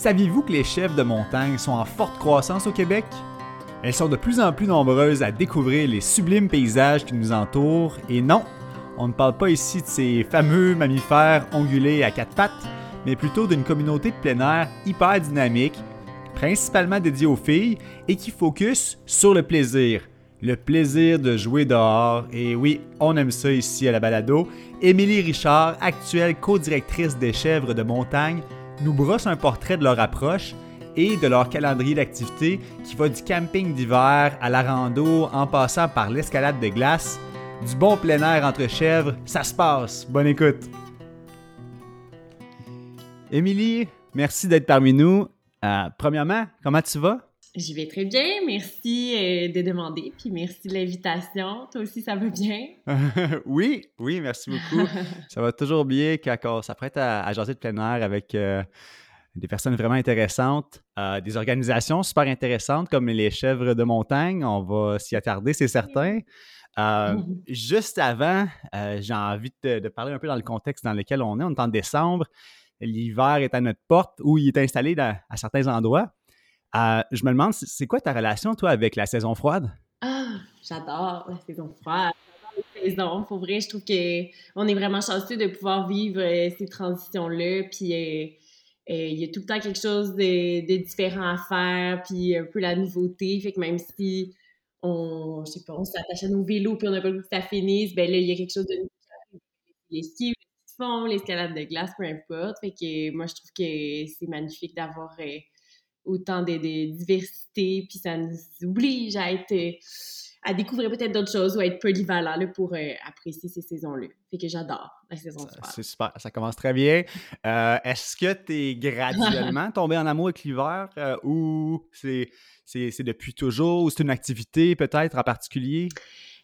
Saviez-vous que les chefs de montagne sont en forte croissance au Québec? Elles sont de plus en plus nombreuses à découvrir les sublimes paysages qui nous entourent et non, on ne parle pas ici de ces fameux mammifères ongulés à quatre pattes, mais plutôt d'une communauté de plein air hyper dynamique, principalement dédiée aux filles et qui focus sur le plaisir. Le plaisir de jouer dehors. Et oui, on aime ça ici à la balado. Émilie Richard, actuelle co-directrice des chèvres de montagne, nous brosse un portrait de leur approche et de leur calendrier d'activité qui va du camping d'hiver à la rando en passant par l'escalade de glace. Du bon plein air entre chèvres, ça se passe. Bonne écoute. Émilie, merci d'être parmi nous. Euh, premièrement, comment tu vas? Je vais très bien, merci euh, de demander, puis merci de l'invitation. Toi aussi, ça va bien? oui, oui, merci beaucoup. ça va toujours bien quand on s'apprête à, à jaser de plein air avec euh, des personnes vraiment intéressantes, euh, des organisations super intéressantes comme les chèvres de montagne. On va s'y attarder, c'est certain. juste avant, j'ai envie de, de, parler un peu dans le contexte dans lequel on est. On est en décembre. L'hiver est à notre porte ou il est installé dans, à certains endroits. Euh, je me demande, c'est quoi ta relation, toi, avec la saison froide? Ah, j'adore la saison froide. J'adore les saisons. Pour vrai, je trouve qu'on est vraiment chanceux de pouvoir vivre euh, ces transitions-là. Puis, euh, il y a tout le temps quelque chose de, différent à faire, puis un peu la nouveauté. Fait que même si on, je sais pas, on s'attache à nos vélos, puis on n'a pas le goût que ça finisse, ben là, il y a quelque chose de les skis, les fond, l'escalade de glace, peu importe. Fait que moi, je trouve que c'est magnifique d'avoir autant de, diversité, puis ça nous oblige à être euh, à découvrir peut-être d'autres choses ou à être polyvalent là, pour euh, apprécier ces saisons-là. Fait que j'adore la saison C'est super, ça commence très bien. Euh, est-ce que tu es graduellement tombé en amour avec l'hiver ou c'est, c'est, depuis toujours ou c'est une activité peut-être en particulier?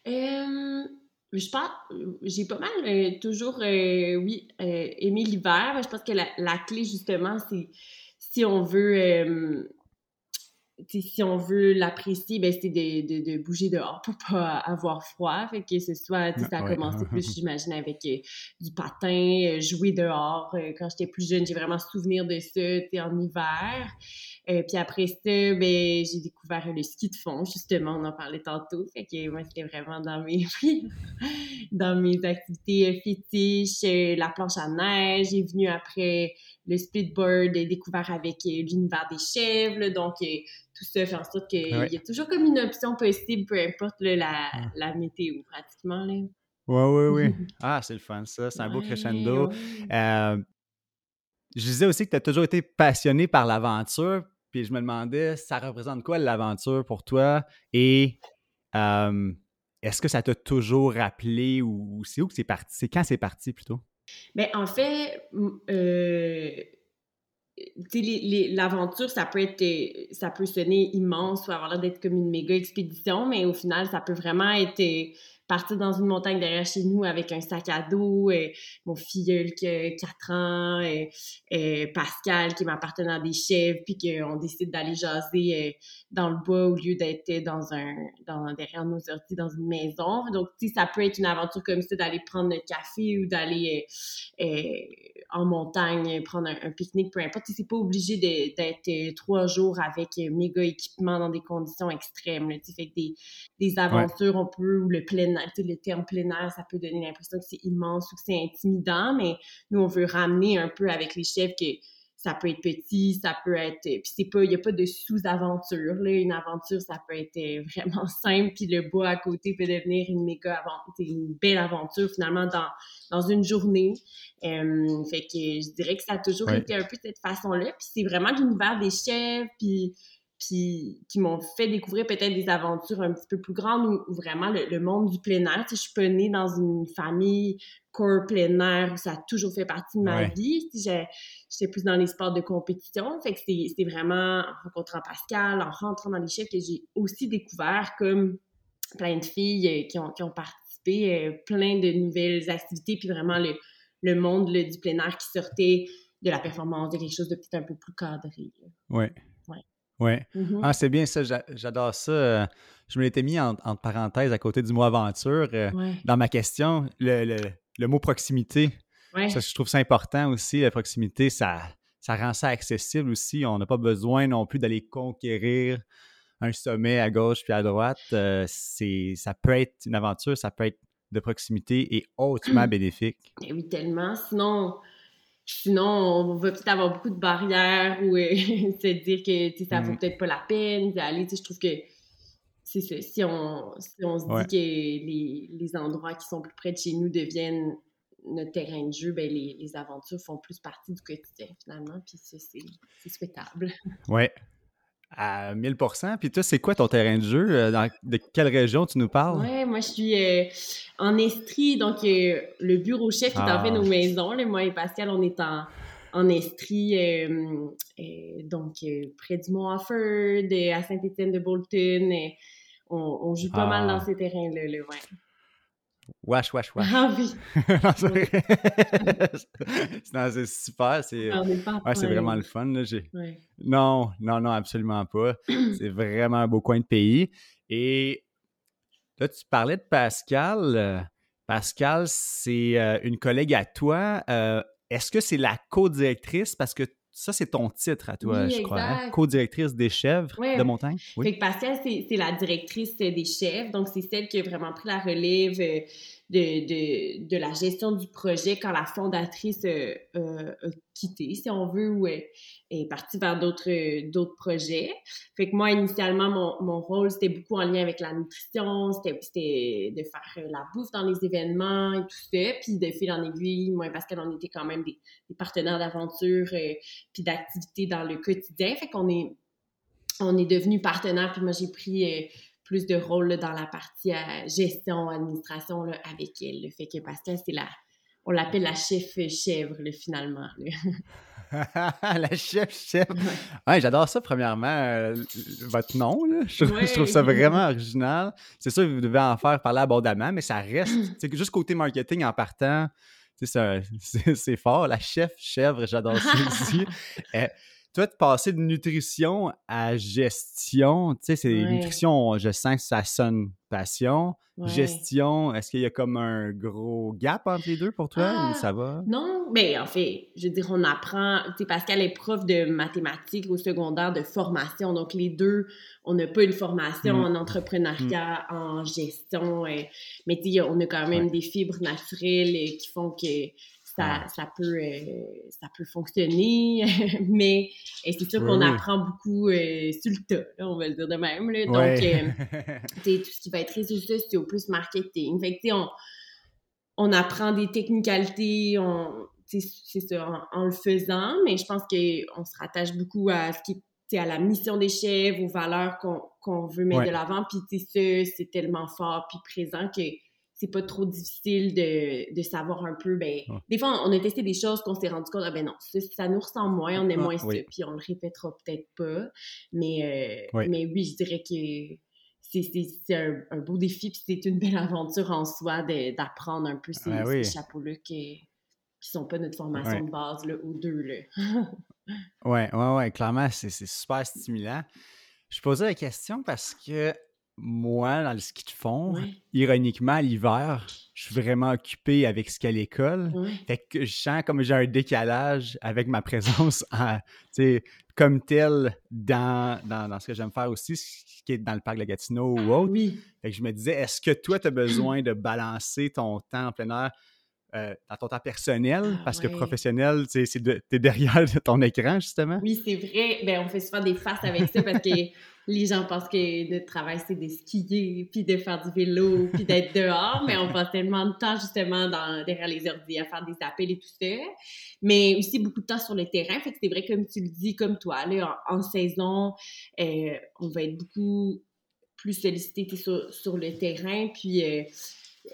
je pense, j'ai pas mal toujours, oui, aimé l'hiver. Je pense que la, la clé, justement, c'est si on veut euh, si on veut l'apprécier, ben c'est de, de, bouger dehors pour pas avoir froid. Fait que ce soit, ça a commencé plus, j'imagine, avec euh, du patin, euh, jouer dehors. quand j'étais plus jeune, j'ai vraiment souvenir de ça, en hiver. puis après ça, ben, j'ai découvert le ski de fond, justement, on en parlait tantôt. Fait que moi, c'était vraiment dans mes, dans mes activités fétiches. la planche à neige est venue après le splitboard est découvert avec euh, l'univers des chèvres. donc, euh, tout ça fait en sorte qu'il y a toujours comme une option possible, peu importe la, la, météo, pratiquement. Là. Oui, oui, oui. ah, c'est le fun, ça. C'est un beau crescendo. Euh, je disais aussi que tu as toujours été passionné par l'aventure. Puis je me demandais, ça représente quoi l'aventure pour toi? Et est-ce que ça t'a toujours rappelé ou, c'est où que c'est parti? C'est quand c'est parti plutôt? Mais en fait, euh, l'aventure, ça peut être, ça peut sonner immense ou avoir l'air d'être comme une méga expédition, mais au final, ça peut vraiment être partir dans une montagne derrière chez nous avec un sac à dos, et mon filleul qui a 4 ans, et, Pascal qui est ma partenaire des chèvres, puis qu'on décide d'aller jaser euh, dans le bois au lieu d'être dans un dans, derrière nos orties dans une maison. Donc, tu sais, ça peut être une aventure comme ça d'aller prendre le café ou d'aller euh, euh, en montagne, prendre un, pique-nique, peu importe. C'est pas obligé d'être trois jours avec méga équipement dans des conditions extrêmes. Tu fait que des, des aventures, on peut, ou le plein le terme plein air, ça peut donner l'impression que c'est immense ou que c'est intimidant, mais nous, on veut ramener un peu avec les chefs que ça peut être petit, ça peut être... Puis c'est pas... Il n'y a pas de sous-aventure, là. Une aventure, ça peut être euh, vraiment simple, puis le bois à côté peut devenir une méga aventure, une belle aventure, finalement, dans, dans une journée. fait que je dirais que ça a toujours été un peu cette façon-là. Puis c'est vraiment l'univers des chefs, puis puis qui m'ont fait découvrir peut-être des aventures un petit peu plus grandes ou, vraiment le, monde du plein air. Tu sais, je suis pas née dans une famille corps plein air où ça a toujours fait partie de ma vie. J'étais plus dans les sports de compétition. Fait que c'est vraiment en rencontrant Pascal, en rentrant dans les chefs que j'ai aussi découvert comme plein de filles euh, qui ont, qui ont participé, euh, plein de nouvelles activités, puis vraiment le, le monde du plein air qui sortait de la performance, de quelque chose de peut-être un peu plus cadré. Oui. Oui. Mm-hmm. Ah, c'est bien ça, j'adore ça. Euh, je me l'étais mis en, entre parenthèses à côté du mot aventure euh, dans ma question. Le, mot proximité, ça, je trouve ça important aussi. La proximité, ça, ça rend ça accessible aussi. On n'a pas besoin non plus d'aller conquérir un sommet à gauche puis à droite. Euh, c'est, ça peut être une aventure, ça peut être de proximité et hautement bénéfique. Eh oui, tellement. Sinon, Sinon, on va peut-être avoir beaucoup de barrières ou euh, se dire que ça vaut mm. peut-être pas la peine d'aller. Je trouve que c'est ça. Si on, si on se dit que les, les, endroits qui sont plus près de chez nous deviennent notre terrain de jeu, ben les, les aventures font plus partie du quotidien finalement. Puis ça, c'est souhaitable. Oui, à 1000% Puis toi, c'est quoi ton terrain de jeu? Euh, de quelle région tu nous parles? Oui, moi, je suis euh, en Estrie, donc euh, le bureau chef qui est en fait nos ah. maisons. moi et Pascal, on est en, en Estrie, donc près du Mont Offord, à Saint-Étienne-de-Bolton. On, on, joue pas mal dans ah. ces terrains-là. ouais. Wesh, wesh, wesh. Ah oui. c'est super. C'est ouais, c'est vraiment le fun. Là. Non, non, non, absolument pas. c'est vraiment un beau coin de pays. Et là, tu parlais de Pascal. Pascal, c'est euh, une collègue à toi. Euh, est-ce que c'est la co-directrice? Parce que ça, c'est ton titre à toi, je crois. Hein? Co-directrice des chèvres de montagne. Oui. Fait que Pascal, c'est la directrice des chèvres. Donc, c'est celle qui a vraiment pris la relève euh, de, de, la gestion du projet quand la fondatrice euh, euh, a quitté, si on veut, ou est, est partie vers d'autres d'autres projets. Fait que moi, initialement, mon, mon rôle, c'était beaucoup en lien avec la nutrition, c'était de faire la bouffe dans les événements et tout ça. Puis de fil en aiguille, moi et Pascal, on était quand même des, des partenaires d'aventure euh, puis d'activités dans le quotidien. Fait qu'on est on est devenus partenaires, puis moi, j'ai pris plus de rôle dans la partie euh, gestion, administration avec elle. Le fait que Pascal, c'est la. On l'appelle la chef chèvre, finalement. la chef chèvre. Ouais, j'adore ça, premièrement. Euh, votre nom, Je, trouve ça vraiment original. C'est sûr, vous devez en faire parler abondamment, mais ça reste. C'est juste côté marketing en partant. C'est fort. La chef chèvre, j'adore ça aussi. Euh, toi, de passer de nutrition à gestion, tu sais, c'est nutrition, je sens que ça sonne passion. Gestion, est-ce qu'il y a comme un gros gap entre les deux pour toi ou ah, ça va? Non, mais en fait, je veux dire, on apprend, tu sais, Pascal est prof de mathématiques au secondaire de formation, donc les deux, on n'a pas une formation mmh. en entrepreneuriat, mmh. en gestion, mais tu sais, on a quand même des fibres naturelles euh, qui font que ça, peut, euh, ça peut fonctionner, mais c'est sûr qu'on apprend beaucoup euh, sur le tas, on va le dire de même. Là. Donc, euh, tout ce qui va être résultat, c'est au plus marketing. Fait que, on, on apprend des technicalités, on, c'est ça, en, le faisant, mais je pense qu'on se rattache beaucoup à ce qui à la mission des chefs, aux valeurs qu'on veut mettre de l'avant, puis ça, c'est tellement fort puis présent que c'est pas trop difficile de, de, savoir un peu. Ben, Des fois, on a testé des choses qu'on s'est rendu compte, ah ben non, ça, nous ressemble moins, on est ah, moins ça, puis on le répétera peut-être pas. Mais, euh, oui. mais oui, je dirais que c'est un, un, beau défi, puis c'est une belle aventure en soi d'apprendre un peu ces, ah chapeaux-là qui, qui sont pas notre formation de base, là, ou deux. Là. oui, ouais, ouais, clairement, c'est super stimulant. Je posais la question parce que moi, dans le ski de fond, ironiquement, l'hiver, je suis vraiment occupé avec ce qu'à l'école. Fait que je sens comme j'ai un décalage avec ma présence comme tel dans, dans, ce que j'aime faire aussi, ce qui est dans le parc de Gatineau ou autre. Fait que je me disais, est-ce que toi, tu as besoin de balancer ton temps en plein air euh, dans ton temps personnel, ah parce que professionnel, tu es derrière ton écran, justement. Oui, c'est vrai. Ben, on fait souvent des faces avec ça parce que les gens pensent que notre travail, c'est de skier, puis de faire du vélo, puis d'être dehors, mais on passe tellement de temps, justement, derrière les ordi à faire des appels et tout ça. Mais aussi beaucoup de temps sur le terrain. Fait que c'est vrai, comme tu le dis, comme toi, là, en, saison, euh, on va être beaucoup plus sollicité sur, sur, le terrain, puis... Euh,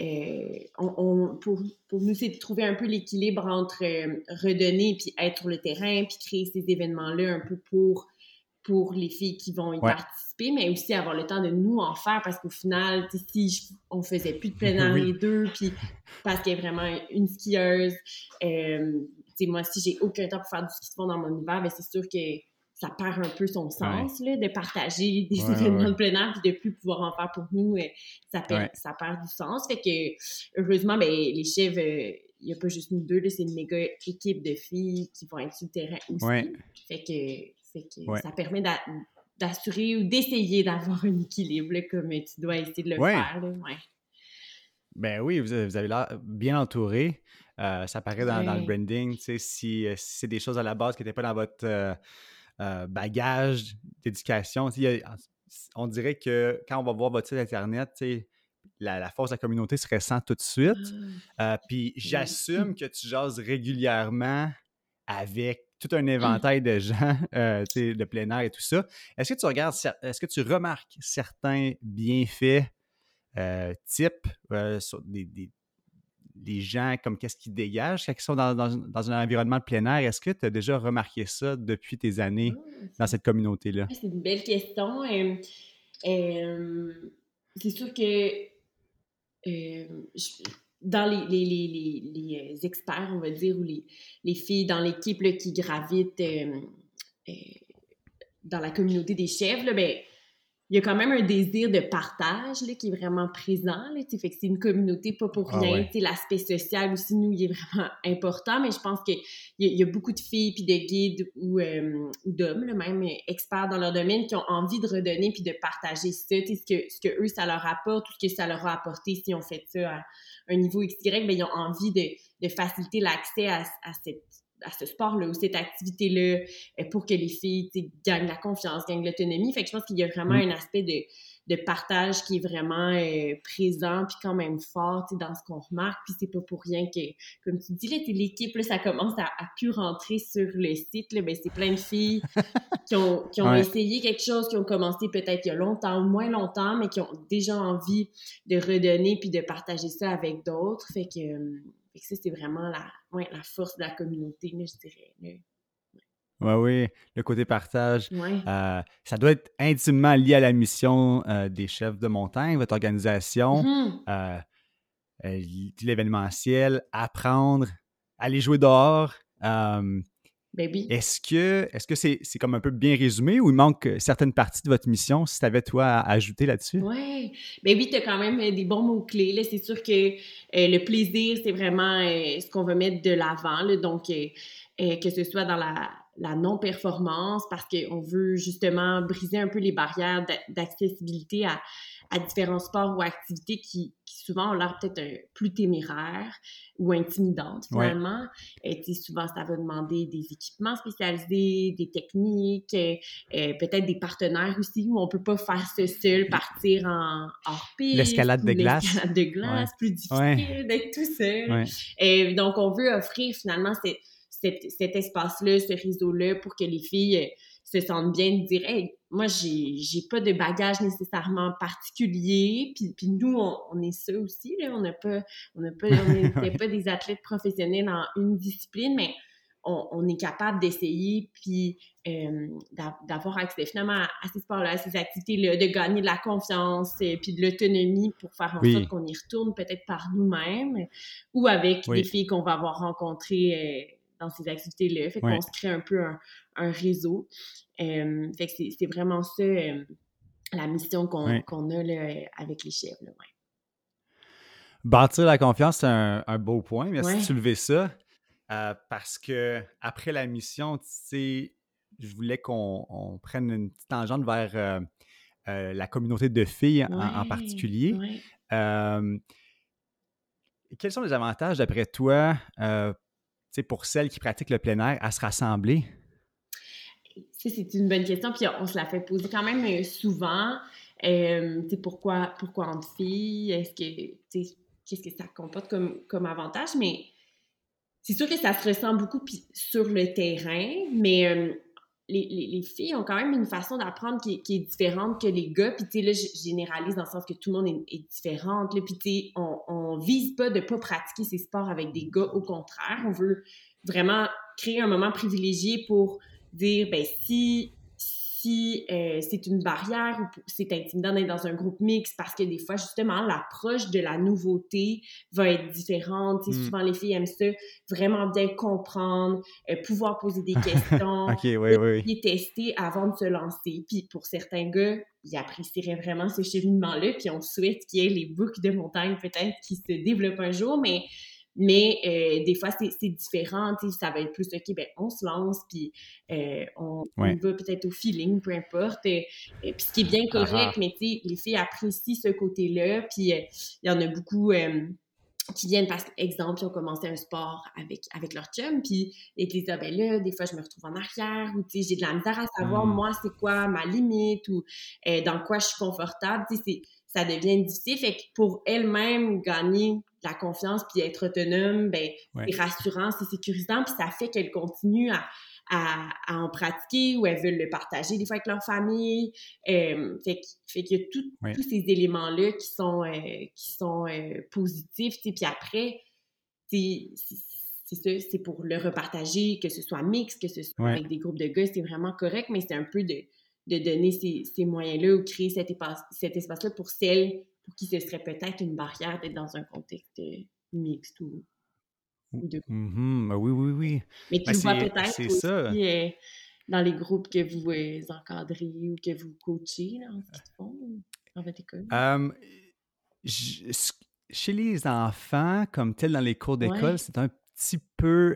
euh, on, pour, pour, nous, c'est de trouver un peu l'équilibre entre redonner puis être sur le terrain, puis créer ces événements-là un peu pour pour les filles qui vont y participer, mais aussi avoir le temps de nous en faire parce qu'au final, si on faisait plus de plein air les deux, puis parce qu'il y a vraiment une skieuse, euh, moi, si j'ai aucun temps pour faire du ski de fond dans mon hiver, c'est sûr que ça perd un peu son sens là, de partager des événements de plein air puis de plus pouvoir en faire pour nous, euh, ça, perd, ça perd du sens. Fait que, heureusement, ben, les chefs, euh, il n'y a pas juste nous deux, c'est une méga équipe de filles qui vont être sur le terrain aussi. Fait que ça permet d'assurer ou d'essayer d'avoir un équilibre, comme tu dois essayer de le faire. Ben oui, vous, avez l'air bien entouré. Euh, ça paraît dans, le branding. Si, si c'est des choses à la base qui n'étaient pas dans votre euh, euh, bagage d'éducation, on dirait que quand on va voir votre site Internet, la, la force de la communauté se ressent tout de suite. Ah. puis j'assume que tu jases régulièrement avec tout un mmh. éventail de gens, euh, de plein air et tout ça. Est-ce que tu regardes, est-ce que tu remarques certains bienfaits euh, types euh, sur des, gens, comme qu'est-ce qu'ils dégagent quand ils sont dans, un environnement de plein air? Est-ce que tu as déjà remarqué ça depuis tes années ah, dans cette communauté-là? C'est une belle question. c'est sûr que dans les, les, les, les, experts, on va dire, ou les, filles dans l'équipe qui gravitent euh, euh, dans la communauté des chefs, là, ben, il y a quand même un désir de partage là, qui est vraiment présent. Là, fait que c'est une communauté pas pour ah rien. L'aspect social aussi, nous, il est vraiment important, mais je pense qu'il y, y, a beaucoup de filles puis de guides ou, euh, ou d'hommes, même experts dans leur domaine, qui ont envie de redonner puis de partager ça, ce que, ce que eux, ça leur apporte, tout ce que ça leur a apporté si on fait ça à un niveau XY, ben, ils ont envie de, de faciliter l'accès à, à cette à ce sport-là ou cette activité-là euh, pour que les filles gagnent la confiance, gagnent l'autonomie. Fait que je pense qu'il y a vraiment mm. un aspect de, de, partage qui est vraiment euh, présent puis quand même fort dans ce qu'on remarque. Puis c'est pas pour rien que, comme tu dis, l'équipe, ça commence à, à pu rentrer sur le site. Là, ben, c'est plein de filles qui ont, qui ont essayé quelque chose, qui ont commencé peut-être il y a longtemps ou moins longtemps, mais qui ont déjà envie de redonner puis de partager ça avec d'autres. Fait que... Fait que ça, c'est vraiment la, la force de la communauté, je dirais. Oui, oui, le côté partage. Euh, ça doit être intimement lié à la mission euh, des chefs de montagne, votre organisation, mm-hmm. euh, l'événementiel, apprendre, aller jouer dehors. Baby. Est-ce que est-ce que c'est, comme un peu bien résumé ou il manque certaines parties de votre mission si tu avais toi à, ajouter là-dessus? Oui. Ben oui, tu as quand même des bons mots-clés. C'est sûr que le plaisir, c'est vraiment ce qu'on veut mettre de l'avant. Donc, que ce soit dans la, la non-performance, parce qu'on veut justement briser un peu les barrières d'accessibilité à, à différents sports ou activités qui, souvent ont l'air peut-être euh, plus téméraires ou intimidantes finalement. Et souvent, ça va demander des équipements spécialisés, des techniques, euh, euh, peut-être des partenaires aussi où on peut pas faire ce seul, partir en hors piste. L'escalade de glace. L'escalade de glace, plus difficile d'être tout seul. Et donc, on veut offrir finalement cet, cet espace-là, ce réseau-là pour que les filles se sentent bien de dire hey, moi j'ai j'ai pas de bagage nécessairement particulier. Puis, puis nous on, est ça aussi là. On n'a pas on n'a pas on pas des athlètes professionnels dans une discipline mais on, est capable d'essayer puis euh, d'avoir accès finalement à, ces sports-là, à ces activités-là, de gagner de la confiance et puis de l'autonomie pour faire en sorte qu'on y retourne peut-être par nous-mêmes ou avec des filles qu'on va avoir rencontrées euh, dans ces activités-là. Fait qu'on se crée un peu un, réseau. Euh, fait que c'est vraiment ça euh, la mission qu'on a là, avec les chefs. Là, Bâtir la confiance, c'est un, beau point. Merci de soulever ça. Euh, parce que après la mission, tu sais, je voulais qu'on prenne une petite tangente vers la communauté de filles en, particulier. quels sont les avantages, d'après toi, pour celles qui pratiquent le plein air, à se rassembler? C'est une bonne question, puis on se la fait poser quand même euh, souvent. Euh, pourquoi, pourquoi entre filles? Est-ce que, qu'est-ce que ça comporte comme, comme avantage? Mais c'est sûr que ça se ressent beaucoup sur le terrain, mais euh, les, les, filles ont quand même une façon d'apprendre qui, est différente que les gars. Puis, tu sais, là, je généralise dans le sens que tout le monde est, est différent. Puis, tu sais, on, on vise pas de pas pratiquer ces sports avec des gars. Au contraire, on veut vraiment créer un moment privilégié pour dire, ben si si euh, c'est une barrière ou c'est intimidant d'être dans un groupe mixte parce que des fois, justement, l'approche de la nouveauté va être différente. Mm. Souvent, les filles aiment ça, vraiment bien comprendre, euh, pouvoir poser des questions, et tester avant de se lancer. Puis pour certains gars, ils apprécieraient vraiment ce cheminement-là, puis on souhaite qu'il y ait les boucles de montagne peut-être qui se développent un jour, mais mais euh, des fois, c'est différent. Ça va être plus, OK, ben, on se lance, puis euh, on, va peut-être au feeling, peu importe. Euh, puis ce qui est bien correct, mais les filles apprécient ce côté-là. Puis il y en a beaucoup qui viennent, parce exemple, ils ont commencé un sport avec, avec leur chum, puis et disent, ah, ben là, des fois, je me retrouve en arrière, ou j'ai de la misère à savoir, mmh. moi, c'est quoi ma limite, ou dans quoi je suis confortable. Ça devient difficile. Fait que pour elles-mêmes, gagner la confiance puis être autonome, ben, c'est rassurant, c'est sécurisant, puis ça fait qu'elles continuent à, à, en pratiquer ou elles veulent le partager des fois avec leur famille. Euh, fait, fait qu'il y a tous ces éléments-là qui sont, euh, qui sont euh, positifs. Puis après, c'est ça, c'est pour le repartager, que ce soit mix, que ce soit avec des groupes de gars, c'est vraiment correct, mais c'est un peu de, de donner ces, ces moyens-là ou créer cet, cet espace-là pour celles pour qui ce serait peut-être une barrière d'être dans un contexte euh, mixte ou, ou de... Mm oui, oui, oui. Mais tu ben, vois peut-être aussi. Euh, dans les groupes que vous euh, encadrez ou que vous coachez là, en ce qu'ils font dans votre école? chez les enfants, comme tel dans les cours d'école, c'est un petit peu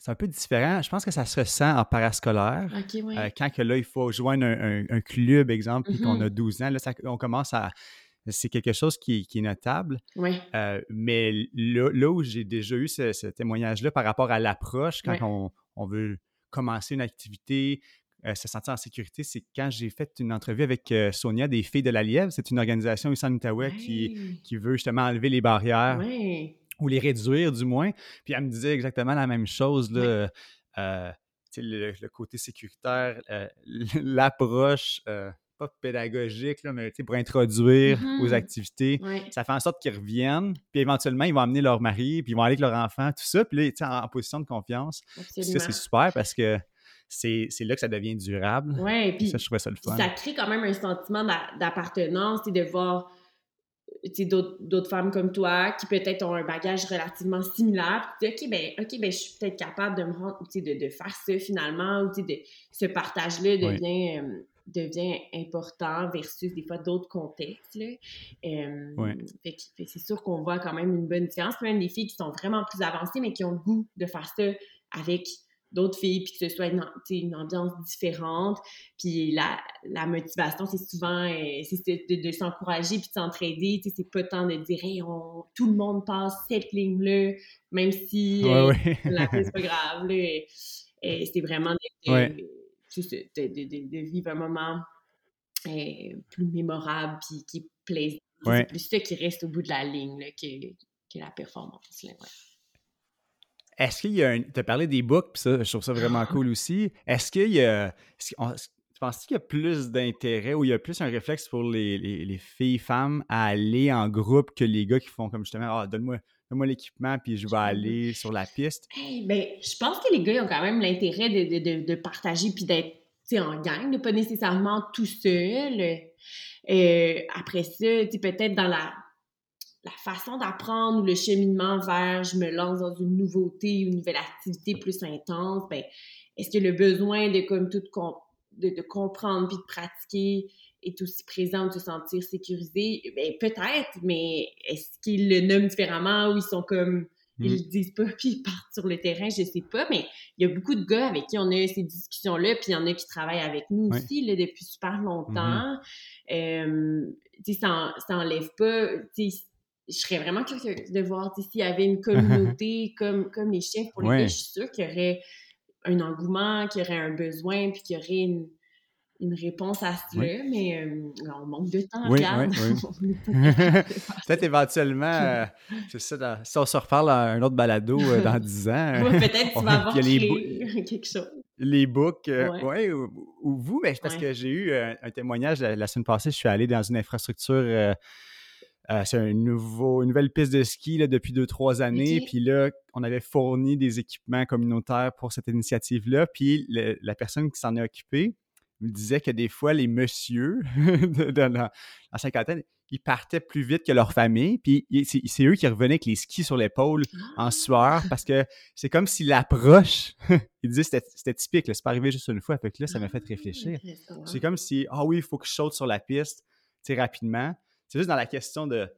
c'est un peu différent. Je pense que ça se ressent en parascolaire. Euh, quand que là, il faut joindre un, club, exemple, puis qu'on mm-hmm. a 12 ans, là, on commence à. C'est quelque chose qui, est notable. Euh, mais là, où j'ai déjà eu ce, témoignage-là par rapport à l'approche, quand on, veut commencer une activité, euh, se sentir en sécurité, c'est quand j'ai fait une entrevue avec Sonia des Filles de la Lièvre. C'est une organisation ici en Outaouais qui, qui, veut justement enlever les barrières ou les réduire du moins. Puis elle me disait exactement la même chose, là, euh, le, côté sécuritaire, euh, l'approche, euh, pas pédagogique, là, mais pour introduire aux mmh activités, ça fait en sorte qu'ils reviennent, puis éventuellement, ils vont amener leur mari, puis ils vont aller avec leur enfant, tout ça, puis là, en, en position de confiance. Ça, c'est super parce que c'est là que ça devient durable. Oui, puis ça, je trouvais ça le fun. Ça crée quand même un sentiment d'appartenance et de voir d'autres femmes comme toi qui peut-être ont un bagage relativement similaire. Puis OK, ben, OK, ben, je suis peut-être capable de me rendre, de, de faire ça finalement, ou de, ce partage-là devient, euh, devient important versus des fois d'autres contextes. Là. Euh, c'est sûr qu'on voit quand même une bonne différence. Même des filles qui sont vraiment plus avancées, mais qui ont le goût de faire ça avec d'autres filles, puis que ce soit une, une ambiance différente. Puis la, la motivation, c'est souvent euh, c'est de, s'encourager puis de s'entraider. C'est pas tant de dire hey, on, tout le monde passe cette ligne-là, même si euh, la c'est pas grave. Euh, c'est vraiment de, de, vivre un moment plus mémorable puis qui plaise. C'est plus ça qui reste au bout de la ligne là, que, que la performance. Là, est-ce qu'il y a un. Tu as parlé des books, puis ça, je trouve ça vraiment cool aussi. Est-ce qu'il y a. tu penses qu'il y a plus d'intérêt ou il y a plus un réflexe pour les, les, filles, femmes à aller en groupe que les gars qui font comme justement Ah, donne-moi donne l'équipement puis je vais aller sur la piste? ben, je pense que les gars ont quand même l'intérêt de, de, de, partager puis d'être en gang, de pas nécessairement tout seul. Euh, après ça, peut-être dans la la façon d'apprendre ou le cheminement vers je me lance dans une nouveauté, une nouvelle activité plus intense, ben, est-ce que le besoin de comme tout de, comprendre puis de pratiquer est aussi présent, de se sentir sécurisé? Ben, peut-être, mais est-ce qu'ils le nomment différemment ou ils sont comme ils mm. le disent pas puis ils partent sur le terrain, je sais pas, mais il y a beaucoup de gars avec qui on a ces discussions-là, puis il y en a qui travaillent avec nous aussi là, depuis super longtemps. Mm-hmm. Euh, ça, ça enlève pas, je serais vraiment curieuse de voir s'il y avait une communauté comme, comme les chefs pour les je suis sûre qu'il y aurait un engouement, qu'il y aurait un besoin, puis qu'il y aurait une, une réponse à cela, mais euh, on manque de temps. Oui, oui, oui. peut-être éventuellement, euh, c'est ça, si on se reparle à un autre balado euh, dans 10 ans. peut-être tu vas avoir créé quelque chose. Les books, oui, ou, vous, mais parce que j'ai eu un, témoignage la, semaine passée, je suis allé dans une infrastructure. C'est un nouveau, une nouvelle piste de ski là, depuis deux, trois années. Puis là, on avait fourni des équipements communautaires pour cette initiative-là. Puis la personne qui s'en est occupée, me disait que des fois, les messieurs de, la, cinquantaine, ils partaient plus vite que leur famille, puis c'est eux qui revenaient avec les skis sur l'épaule en ah! sueur, parce que c'est comme si l'approche, ils disaient c'était typique, c'est pas arrivé juste une fois, fait que là, ça m'a fait réfléchir. Ah, c'est comme si, ah oui, il faut que je saute sur la piste, rapidement. C'est juste dans la question de,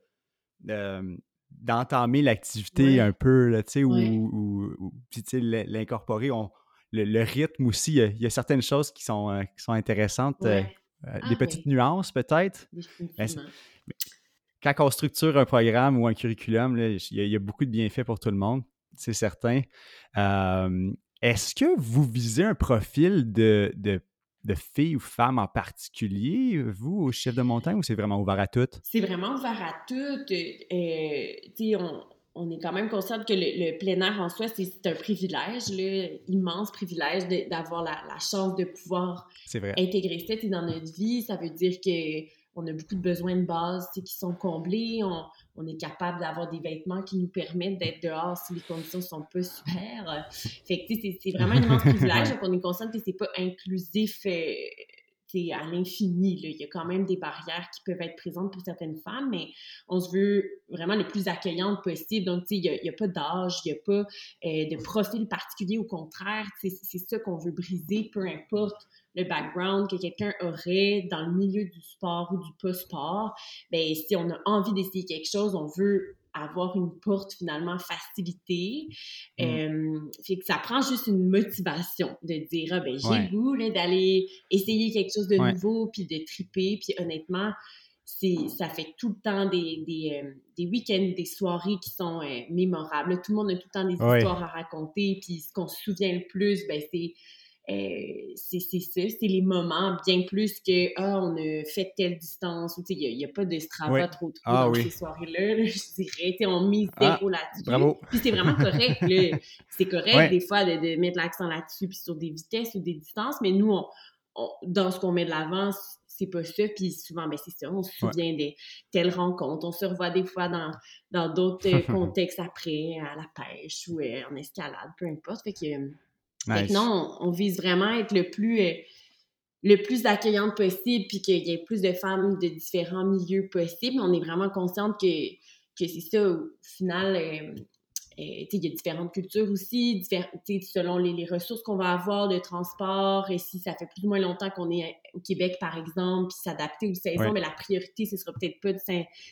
d'entamer l'activité un peu, tu sais, ou, ou, l'incorporer. On, le, rythme aussi, il y, a, certaines choses qui sont, euh, qui sont intéressantes, euh, euh, des ah petites nuances peut-être. Ben, quand on structure un programme ou un curriculum, il, y a, beaucoup de bienfaits pour tout le monde, c'est certain. Est-ce que vous visez un profil de, de, de filles ou femmes en particulier, vous, au chef de montagne, ou c'est vraiment ouvert à toutes? C'est vraiment ouvert à toutes. Euh, on, on est quand même conscient que le, plein air en soi, c'est un privilège, immense privilège d'avoir la, chance de pouvoir intégrer ça dans notre vie. Ça veut dire qu'on a beaucoup de besoins de base qui sont comblés. On, est capable d'avoir des vêtements qui nous permettent d'être dehors si les conditions sont pas super. Fait que c'est vraiment un immense privilège. Donc, on est conscient que c'est pas inclusif. Euh, à l'infini. Il y a quand même des barrières qui peuvent être présentes pour certaines femmes, mais on se veut vraiment le plus accueillante possible. Donc, il n'y a, pas d'âge, il n'y a pas euh, de profil particulier. Au contraire, c'est ça qu'on veut briser, peu importe le background que quelqu'un aurait dans le milieu du sport ou du pas-sport. Ben, si on a envie d'essayer quelque chose, on veut avoir une porte finalement facilitée. Mmh. fait que ça prend juste une motivation de dire ah, ben j'ai le goût d'aller essayer quelque chose de nouveau puis de triper puis honnêtement c'est ça fait tout le temps des, des, des week-ends, des soirées qui sont mémorables. Tout le monde a tout le temps des histoires à raconter puis ce qu'on se souvient le plus ben c'est euh, c'est ça, c'est les moments bien plus que ah, on a fait telle distance ou il n'y a, pas de Strava trop trop ah dans ces soirées-là, je dirais. On mise ah, zéro là-dessus. Puis c'est vraiment correct. c'est correct des fois de, mettre l'accent là-dessus puis sur des vitesses ou des distances, mais nous, on, dans ce qu'on met de l'avant, c'est pas ça. Puis souvent, ben c'est ça, on se souvient des telles rencontres. On se revoit des fois dans dans d'autres contextes après, à la pêche ou euh, en escalade, peu importe. Fait que non, on, vise vraiment à être le plus, euh, le plus accueillante possible, puis qu'il y ait plus de femmes de différents milieux possibles. On est vraiment consciente que, que c'est ça, au final, euh, euh, il y a différentes cultures aussi, selon les, ressources qu'on va avoir de transport, et si ça fait plus ou moins longtemps qu'on est au Québec, par exemple, puis s'adapter aux saisons, mais la priorité, ce sera peut-être pas de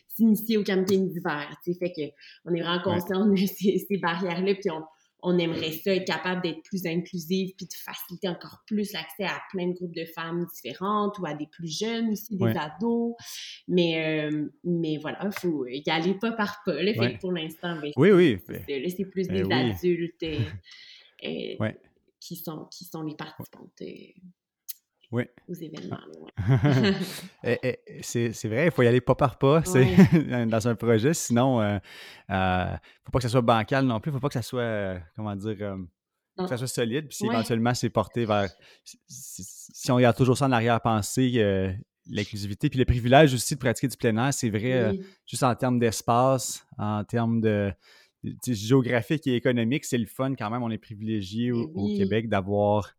s'initier au camping d'hiver. Fait que on est vraiment conscient de ces, ces barrières-là, puis on, on aimerait ça être capable d'être plus inclusive puis de faciliter encore plus l'accès à plein de groupes de femmes différentes ou à des plus jeunes aussi, des ados. Mais, euh, mais voilà, il faut y aller pas par pas. pour l'instant, ben, oui, oui. c'est plus des adultes euh, qui, sont, qui sont les participantes. Euh, oui. aux événements. Eh, eh, c'est vrai, il faut y aller pas par pas dans un projet, sinon, il euh, ne faut pas que ça soit bancal non plus, il ne faut pas que ça soit, euh, comment dire, euh, que ça soit solide. Puis si éventuellement c'est porté vers. Si, on regarde toujours ça en arrière-pensée, l'inclusivité, puis le privilège aussi de pratiquer du plein air, c'est vrai, juste en termes d'espace, en termes de. géographique et économique, c'est le fun quand même. On est privilégié au, au Québec d'avoir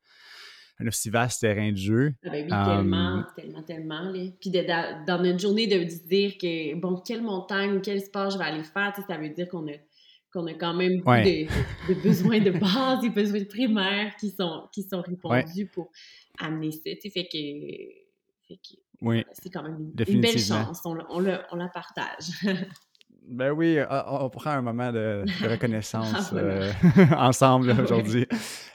un aussi vaste terrain de jeu. Ah ben oui, tellement, tellement, tellement. Puis dans notre journée, de dire que, bon, quelle montagne, quel sport je vais aller faire, ça veut dire qu'on a, qu'on a quand même beaucoup de, besoins de base, des besoins primaires qui sont, qui sont répondus pour amener ça. Fait que, fait que oui, c'est quand même une, belle chance. On, on, on la partage. Ben oui, on, prend un moment de, reconnaissance ah, euh, ensemble aujourd'hui.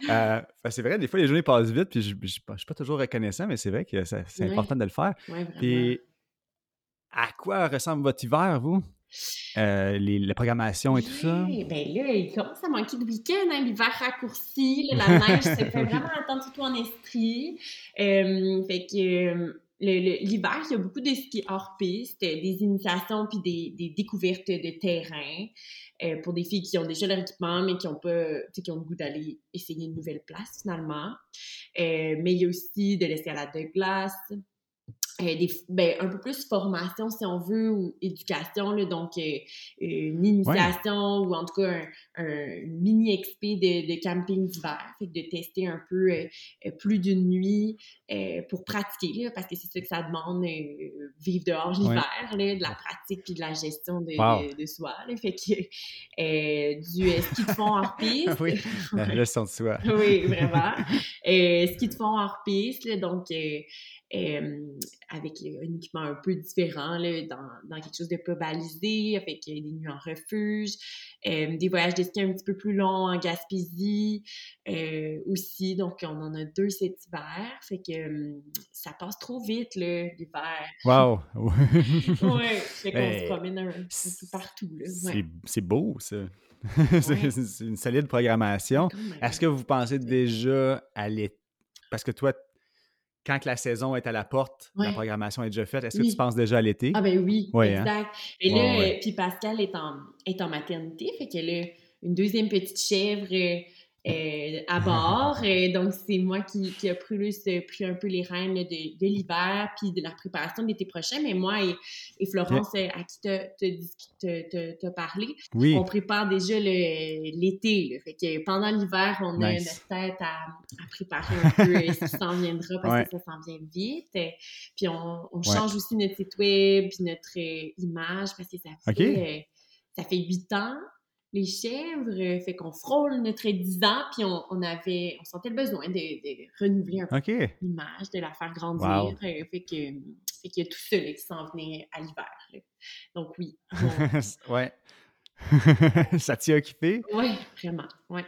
Euh, ben, c'est vrai, des fois, les journées passent vite, puis je ne suis pas toujours reconnaissant, mais c'est vrai que c'est important de le faire. Et à quoi ressemble votre hiver, vous? euh, les, la programmation et tout ça? Oui, bien là, il commence à manquer de week-end, hein, l'hiver raccourci, la neige se fait vraiment attendre surtout en Estrie. Euh, fait que l'hiver, il y a beaucoup de ski hors piste, des initiations puis des, découvertes de terrain euh, pour des filles qui ont déjà leur équipement mais qui ont pas, qui ont le goût d'aller essayer une nouvelle place finalement. Euh, mais il y a aussi de l'escalade de glace, euh, des, ben, un peu plus formation, si on veut, ou éducation, là, donc euh, une initiation ou en tout cas un, mini XP de, de camping d'hiver, fait de tester un peu euh, plus d'une nuit pour pratiquer, là, parce que c'est ça que ça demande, vivre dehors l'hiver, de la pratique puis de la gestion de, de, soi. Là, fait que du ski de fond hors piste. oui, la gestion de soi. oui, vraiment. ski de fond hors piste, donc avec un équipement un peu différent, là, dans, dans, quelque chose de pas balisé, avec des nuits en refuge, des voyages de ski un petit peu plus longs en Gaspésie euh, aussi. Donc, on en a deux cet hiver. Fait que ça passe trop vite, l'hiver. Wow! ouais, fait qu'on se ben, promène un, peu partout. C'est beau, ça. c'est une solide programmation. Est-ce que vous pensez déjà à l'été? Parce que toi, quand la saison est à la porte, la programmation est déjà faite. Est-ce que tu penses déjà à l'été? Ah ben oui, hein? exact. Et là, euh, puis Pascal est en, est en maternité, fait qu'elle a une deuxième petite chèvre euh, euh, à bord. Euh, donc, c'est moi qui, qui a plus pris un peu les rênes de, de l'hiver puis de la préparation de l'été prochain. Mais moi et, et Florence, euh, à qui tu as parlé, on prépare déjà l'été. Fait que pendant l'hiver, on a notre tête à, à, préparer un peu ce qui s'en viendra parce que ça s'en vient vite. Puis on, on change aussi notre site web puis notre image parce que ça fait, ça fait huit ans les chèvres, euh, fait qu'on frôle notre 10 ans, puis on, avait, on sentait le besoin de, renouveler un peu l'image, de la faire grandir. Euh, fait que, fait qu'il y a tout ça qui s'en venait à l'hiver. Donc oui. ouais. ça t'y a occupé? Oui, vraiment, ouais.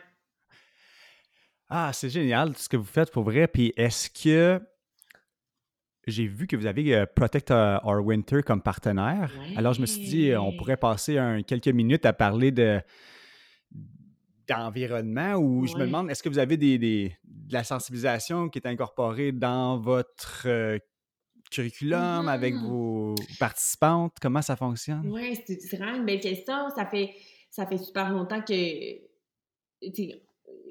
Ah, c'est génial tout ce que vous faites pour vrai. Puis est-ce que j'ai vu que vous avez euh, Protect euh, Our Winter comme partenaire. Alors, je me suis dit, on pourrait passer un, quelques minutes à parler de d'environnement ou je me demande, est-ce que vous avez des, de la sensibilisation qui est incorporée dans votre euh, curriculum avec mm-hmm. vos participantes? Comment ça fonctionne? Oui, c'est vraiment une belle question. Ça fait, ça fait super longtemps que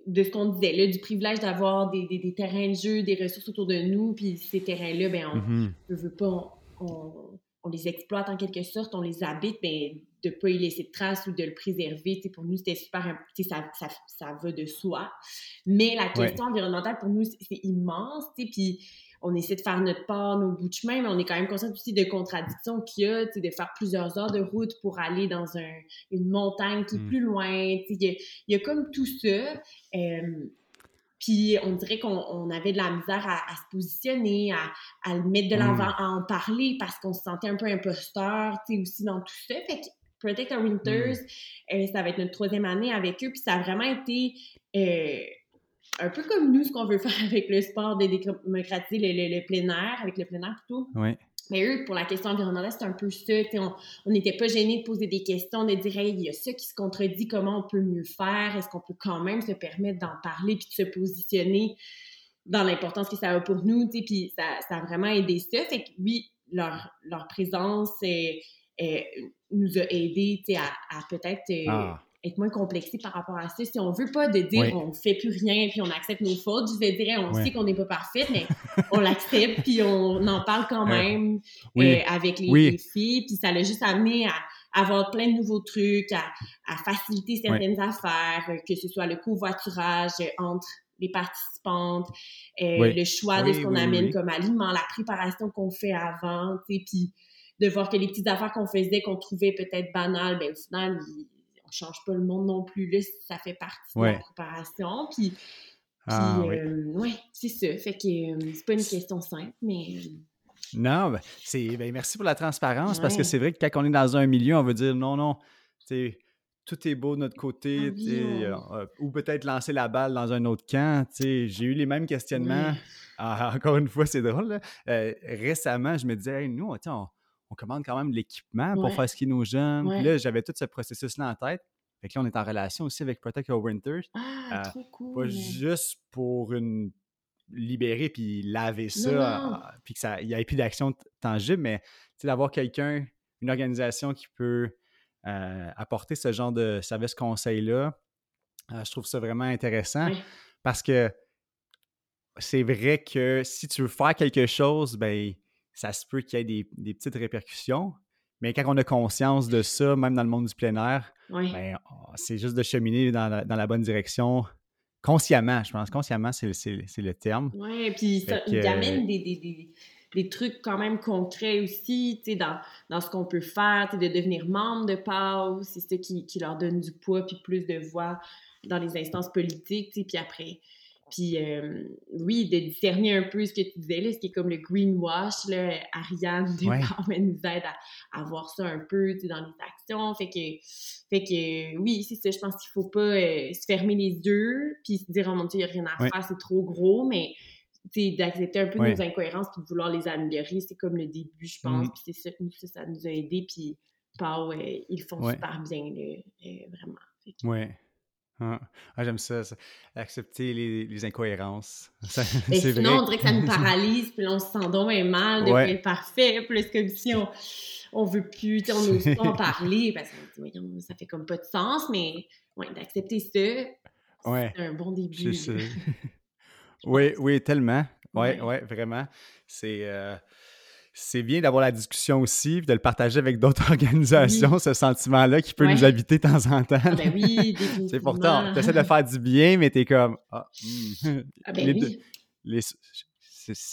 de ce qu'on disait, là, du privilège d'avoir des, des, terrains de jeu, des ressources autour de nous, puis ces terrains-là, ben, on ne mm-hmm. veut pas, on, on, les exploite en quelque sorte, on les habite, ben, de ne pas y laisser de traces ou de le préserver, pour nous, c'était super, ça, ça, ça va de soi. Mais la question environnementale, pour nous, c'est immense, puis on essaie de faire notre part, nos bouts de chemin, mais on est quand même conscient aussi de contradictions qu'il y a, de faire plusieurs heures de route pour aller dans un, une montagne qui est mm. plus loin. Il y, a comme tout ça. puis on dirait qu'on avait de la misère à, se positionner, à, le mettre de mm. l'avant, à en parler parce qu'on se sentait un peu imposteur, aussi dans tout ça. Fait que Protect Our Winters, mm. euh, ça va être notre troisième année avec eux, puis ça a vraiment été euh, un peu comme nous, ce qu'on veut faire avec le sport de démocratiser le, le, plein air, avec le plein air plutôt. Oui. Mais eux, pour la question environnementale, c'est un peu ça. On n'était pas gênés de poser des questions, de dire il y a ça qui se contredit, comment on peut mieux faire, est-ce qu'on peut quand même se permettre d'en parler puis de se positionner dans l'importance que ça a pour nous, puis ça, ça, a vraiment aidé ça. Fait que oui, leur, leur présence nous a aidé à, à peut-être euh, ah être moins complexé par rapport à ça. Si on veut pas de dire on fait plus rien puis on accepte nos fautes, je dirais on sait qu'on n'est pas parfait, mais on l'accepte puis on en parle quand même euh, avec les, filles. Puis ça l'a juste amené à, avoir plein de nouveaux trucs, à, faciliter certaines affaires, euh, que ce soit le covoiturage entre les participantes, euh, le choix de ce qu'on amène comme aliment, la préparation qu'on fait avant, puis de voir que les petites affaires qu'on faisait, qu'on trouvait peut-être banales, ben au final, on change pas le monde non plus. Là, ça fait partie de la préparation. Puis, ah, euh, ouais, c'est ça. Fait que euh, c'est pas une question simple, mais. Euh, non, ben, c'est ben, merci pour la transparence parce que c'est vrai que quand on est dans un milieu, on veut dire non, non, tout est beau de notre côté, ah ou peut-être lancer la balle dans un autre camp. J'ai eu les mêmes questionnements. Ah, encore une fois, c'est drôle. récemment, je me disais, nous, on, on commande quand même l'équipement pour faire skier nos jeunes. Puis là, j'avais tout ce processus-là en tête. Fait que là, on est en relation aussi avec Protect Your Winter. Ah, trop cool. Pas juste pour une libérer puis laver ça, puis qu'il n'y ait plus d'action tangible, mais d'avoir quelqu'un, une organisation qui peut euh, apporter ce genre de service conseil-là, euh, je trouve ça vraiment intéressant parce que c'est vrai que si tu veux faire quelque chose, ben ça se peut qu'il y ait des, petites répercussions. Mais quand on a conscience de ça, même dans le monde du plein air, ben, oh, c'est juste de cheminer dans la, bonne direction consciemment, je pense. Consciemment, c'est le terme. Oui, puis ça il amène des, des, trucs quand même concrets aussi, tu sais, dans, dans, ce qu'on peut faire, de devenir membre de PAO, c'est ça qui, qui, leur donne du poids puis plus de voix dans les instances politiques, tu sais, puis après puis euh, oui, de discerner un peu ce que tu disais, là, ce qui est comme le greenwash, là, Ariane de ouais. nous aide à, voir ça un peu dans les actions. Fait que, fait que oui, c'est ça, je pense qu'il faut pas euh, se fermer les yeux, puis se dire, oh mon Dieu, il n'y a rien à faire, c'est trop gros, mais d'accepter un peu nos incohérences puis de vouloir les améliorer, c'est comme le début, je pense. Puis c'est ça, ça, ça nous a aidé, puis Pau, ils font super bien, euh, vraiment. Oui. Ah, ah, j'aime ça, accepter les, incohérences. Mais sinon, on dirait que ça nous paralyse, puis on se sent donc mal de ouais. parfait, puis c'est comme si on, on veut plus, on n'ose pas en parler, parce que ça fait comme pas de sens, mais ouais, d'accepter ça, c'est un bon début. oui, oui, tellement. Oui, oui, ouais, vraiment. C'est... Euh, c'est bien d'avoir la discussion aussi, de le partager avec d'autres organisations, ce sentiment-là qui peut nous habiter de temps en temps. Ah ben oui, C'est pourtant, tu essaies de faire du bien, mais tu es comme. Ah, hmm. ah ben oui.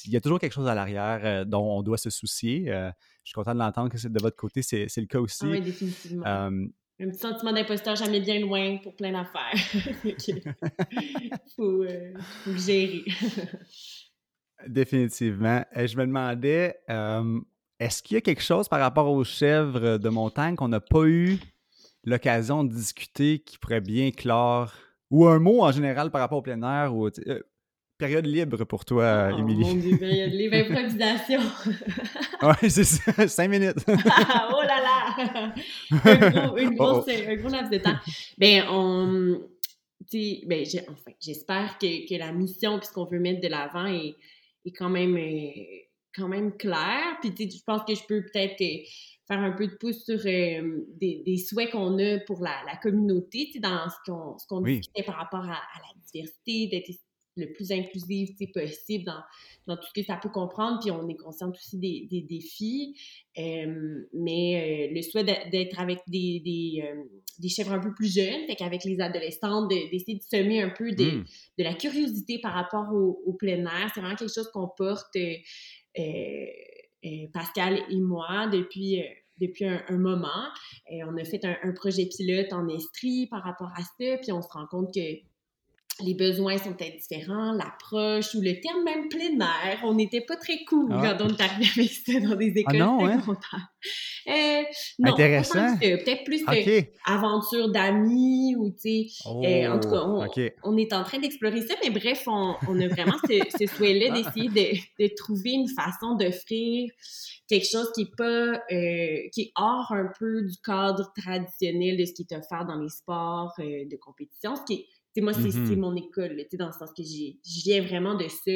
il y a toujours quelque chose à l'arrière euh, dont on doit se soucier. Euh, je suis content de l'entendre que c'est de votre côté, c'est le cas aussi. Ah oui, définitivement. un petit sentiment d'imposteur jamais bien loin pour plein d'affaires. Il faut, euh, faut gérer. Définitivement. Et je me demandais, est-ce qu'il y a quelque chose par rapport aux chèvres de montagne qu'on n'a pas eu l'occasion de discuter qui pourrait bien clore, ou un mot en général par rapport au plein air, ou euh, période libre pour toi, oh, Émilie? Mon Dieu, période libre, improvisation. oui, c'est ça, cinq minutes. oh là là! Un gros, une oh, grosse, un gros laps de temps. Ben, on... Ben, enfin, j'espère que, que, la mission puisqu'on veut mettre de l'avant est, est quand même, euh, quand même clair. Puis, je pense que je peux peut-être euh, faire un peu de pouce sur euh, des, des, souhaits qu'on a pour la, la communauté, dans ce qu'on ce qu'on discutait par rapport à, à la diversité, d'être le plus inclusive possible dans, dans, tout ce que ça peut comprendre. Puis on est conscient aussi des, des défis. Euh, mais euh, le souhait d'être avec des, des, euh, des, chèvres un peu plus jeunes, fait qu'avec les adolescents, d'essayer de, semer un peu de, mmh. de la curiosité par rapport au, au plein air. C'est vraiment quelque chose qu'on porte, Pascal et moi, depuis depuis un, moment. Et on a fait un, un, projet pilote en Estrie par rapport à ça, puis on se rend compte que les besoins sont peut-être différents, l'approche ou le terme même plein air. On n'était pas très cool ah. quand on est arrivé avec ça dans des ah écoles ah non, secondaires. Euh, non, Intéressant. Peut-être plus aventure d'amis ou, tu sais, euh, en tout cas, on, on, est en train d'explorer ça, mais bref, on, on a vraiment ce, ce souhait-là ah. d'essayer de, de, trouver une façon d'offrir quelque chose qui est pas, euh, qui est hors un peu du cadre traditionnel de ce qui est offert dans les sports euh, de compétition, ce qui est moi, c'est mm-hmm. mon école, dans le sens que je viens vraiment de ça.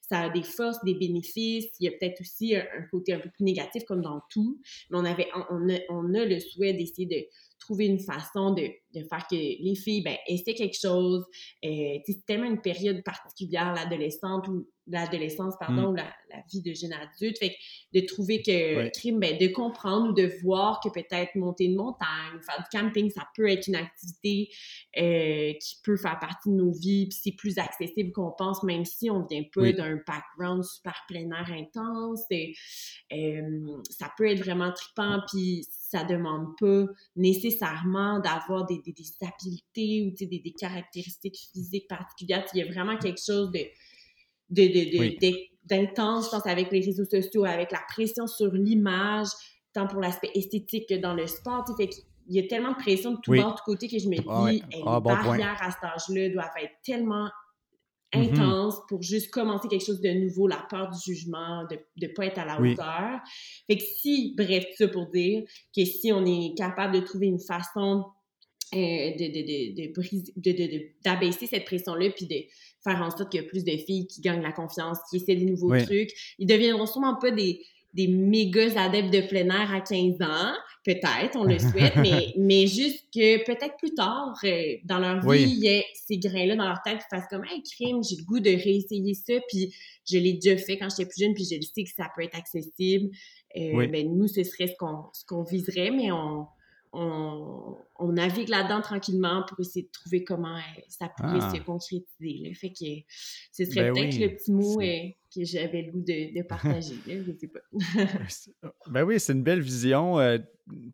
Ça a des forces, des bénéfices. Il y a peut-être aussi un, côté un peu plus négatif, comme dans tout. Mais on, avait, on, a, on a le souhait d'essayer de trouver une façon de, de, faire que les filles ben, essaient quelque chose. Euh, c'est tellement une période particulière, l'adolescente ou l'adolescence, pardon, mm. ou la, la, vie de jeune adulte. Fait que de trouver que crime, ben, de comprendre ou de voir que peut-être monter une montagne, faire du camping, ça peut être une activité euh, qui peut faire partie de nos vies, puis c'est plus accessible qu'on pense, même si on vient pas d'un background super plein air intense. Et, euh, ça peut être vraiment trippant, puis ça demande pas nécessairement d'avoir des, des, des, habiletés ou des, des caractéristiques physiques particulières. Il y a vraiment quelque chose de d'intense, je pense, avec les réseaux sociaux, avec la pression sur l'image, tant pour l'aspect esthétique que dans le sport. Fait il y a tellement de pression de tout bord, de tout côté que je me dis, ah, les barrières à cet âge-là doivent être tellement mm-hmm. intense pour juste commencer quelque chose de nouveau, la peur du jugement, de ne pas être à la hauteur. Fait que si, bref, ça pour dire que si on est capable de trouver une façon euh, de, de, d'abaisser cette pression-là, puis de faire en sorte qu'il y a plus de filles qui gagnent la confiance, qui essaient des nouveaux trucs. Ils deviendront sûrement pas des, des méga adeptes de plein air à 15 ans, peut-être, on le souhaite, mais, mais juste que peut-être plus tard euh, dans leur vie, il y ait ces grains-là dans leur tête qui fassent comme Hey, crime, j'ai le goût de réessayer ça, puis je l'ai déjà fait quand j'étais plus jeune, puis je le sais que ça peut être accessible. Euh, ben, nous, ce serait ce qu'on, ce qu'on viserait, mais on, on, navigue là-dedans tranquillement pour essayer de trouver comment euh, ça pourrait ah. se concrétiser. Fait que ce serait ben peut-être le petit mot que j'avais le goût de, partager. je sais pas. Oh, ben oui, c'est une belle vision euh,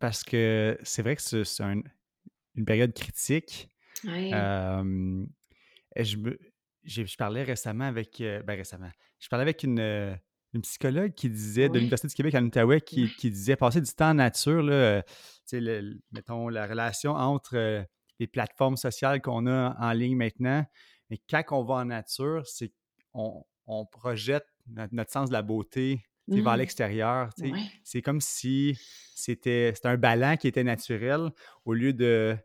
parce que c'est vrai que c'est une période critique. je, je, parlais récemment avec. ben récemment. Je parlais avec une une psychologue qui disait, de l'Université du Québec à Outaouais, qui, disait passer du temps en nature, là, le, mettons, la relation entre euh, les plateformes sociales qu'on a en ligne maintenant. Mais quand on va en nature, c'est qu'on on projette notre, sens de la beauté vers mmh. l'extérieur. C'est comme si c'était un ballon qui était naturel au lieu de.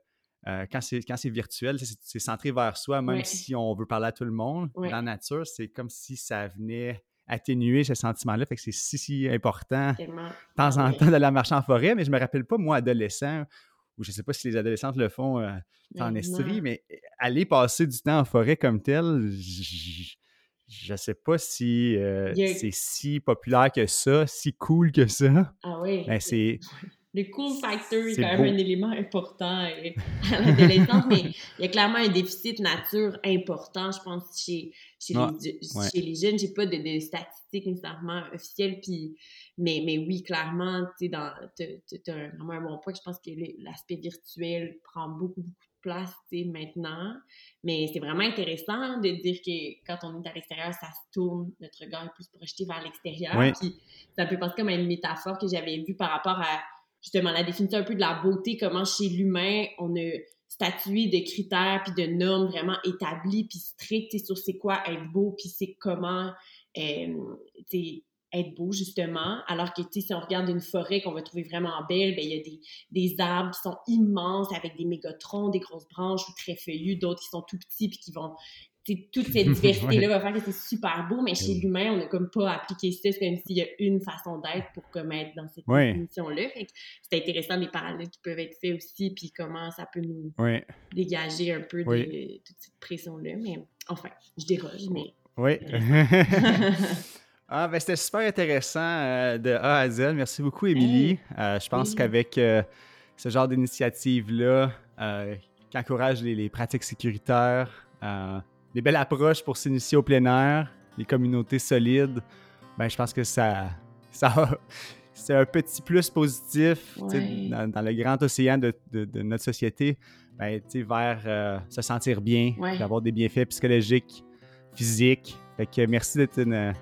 Euh, quand c'est virtuel, c'est centré vers soi, même si on veut parler à tout le monde. Dans la nature, c'est comme si ça venait atténuer ce sentiment-là. Fait que c'est si, si important de temps en temps d'aller marcher en forêt. Mais je me rappelle pas, moi, adolescent, ou je sais pas si les adolescentes le font euh, en estrie, mais aller passer du temps en forêt comme tel, je ne sais pas si euh, c'est si populaire que ça, si cool que ça. Ah oui. Ben, c'est le cool factor est, quand même un élément important euh, à l'adolescence, mais il y a clairement un déficit nature important, je pense, chez, chez, les, chez les jeunes. J'ai pas de, de, statistiques nécessairement officielles, puis, mais, mais oui, clairement, tu as, vraiment un bon point. Je pense que l'aspect virtuel prend beaucoup, beaucoup de place maintenant. Mais c'est vraiment intéressant de dire que quand on est à l'extérieur, ça se tourne, notre regard est plus projeté vers l'extérieur. Puis ça peut passer comme une métaphore que j'avais vue par rapport à justement la définition un peu de la beauté, comment chez l'humain, on a statué de critères puis de normes vraiment établies puis strictes sur c'est quoi être beau puis c'est comment euh, être beau justement alors que si on regarde une forêt qu'on va trouver vraiment belle ben il y a des, des, arbres qui sont immenses avec des mégatrons des grosses branches ou très feuillus d'autres qui sont tout petits puis qui vont toute cette diversité-là va faire que c'est super beau, mais chez l'humain, on n'a comme pas appliqué ça. C'est comme s'il y a une façon d'être pour comme être dans cette définition-là. C'est intéressant les parallèles qui peuvent être faits aussi, puis comment ça peut nous dégager un peu de, toute cette pression-là. Mais enfin, je déroge, mais. Oui. ah, ben c'était super intéressant euh, de A à Z. Merci beaucoup, Émilie. Euh, je pense qu'avec euh, ce genre d'initiative-là, qui encourage les, les pratiques sécuritaires, des belles approches pour s'initier au plein air, des communautés solides, ben, je pense que ça, ça c'est un petit plus positif dans, le grand océan de, notre société ben, vers se sentir bien, d'avoir des bienfaits psychologiques, physiques. Fait que merci d'être une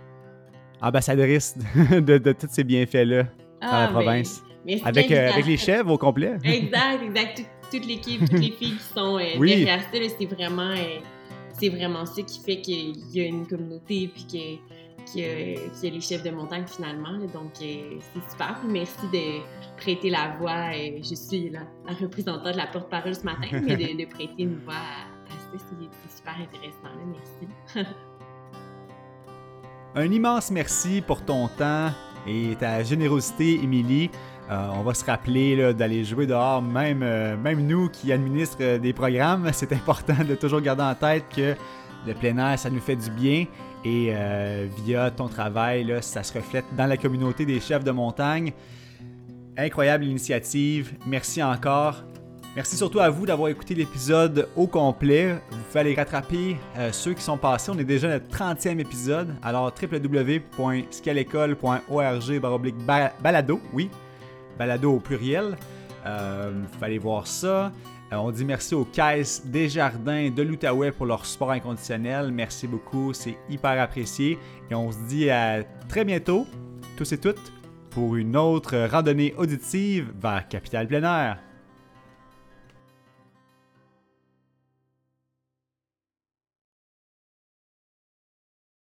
ambassadrice de, tous ces bienfaits-là dans la ah, ben, province. avec, euh, avec les chèvres au complet. Exact, exact. Toute, l'équipe, toutes les filles qui sont derrière ça, c'est vraiment c'est vraiment ça qui fait qu'il y a une communauté puis qu'il y, a les chefs de montagne finalement. donc, euh, c'est super. merci de prêter la voix. Euh, je suis la, représentante de la porte-parole ce matin, mais de, prêter une voix à, ça, c'est super intéressant. merci. Un immense merci pour ton temps et ta générosité, Émilie. Euh, on va se rappeler d'aller jouer dehors, même, euh, nous qui administrent euh, des programmes. C'est important de toujours garder en tête que le plein air, ça nous fait du bien. Et via ton travail, ça se reflète dans la communauté des chefs de montagne. Incroyable initiative. Merci encore. Merci surtout à vous d'avoir écouté l'épisode au complet. Vous pouvez rattraper ceux qui sont passés. On est déjà notre 30e épisode. Alors www.scalecole.org balado, oui, balado au pluriel. Euh, vous allez voir ça. Euh, on dit merci aux caisses des jardins de l'Outaouais pour leur support inconditionnel. Merci beaucoup, c'est hyper apprécié. Et on se dit à très bientôt, tous et toutes, pour une autre randonnée auditive vers Capital Plein.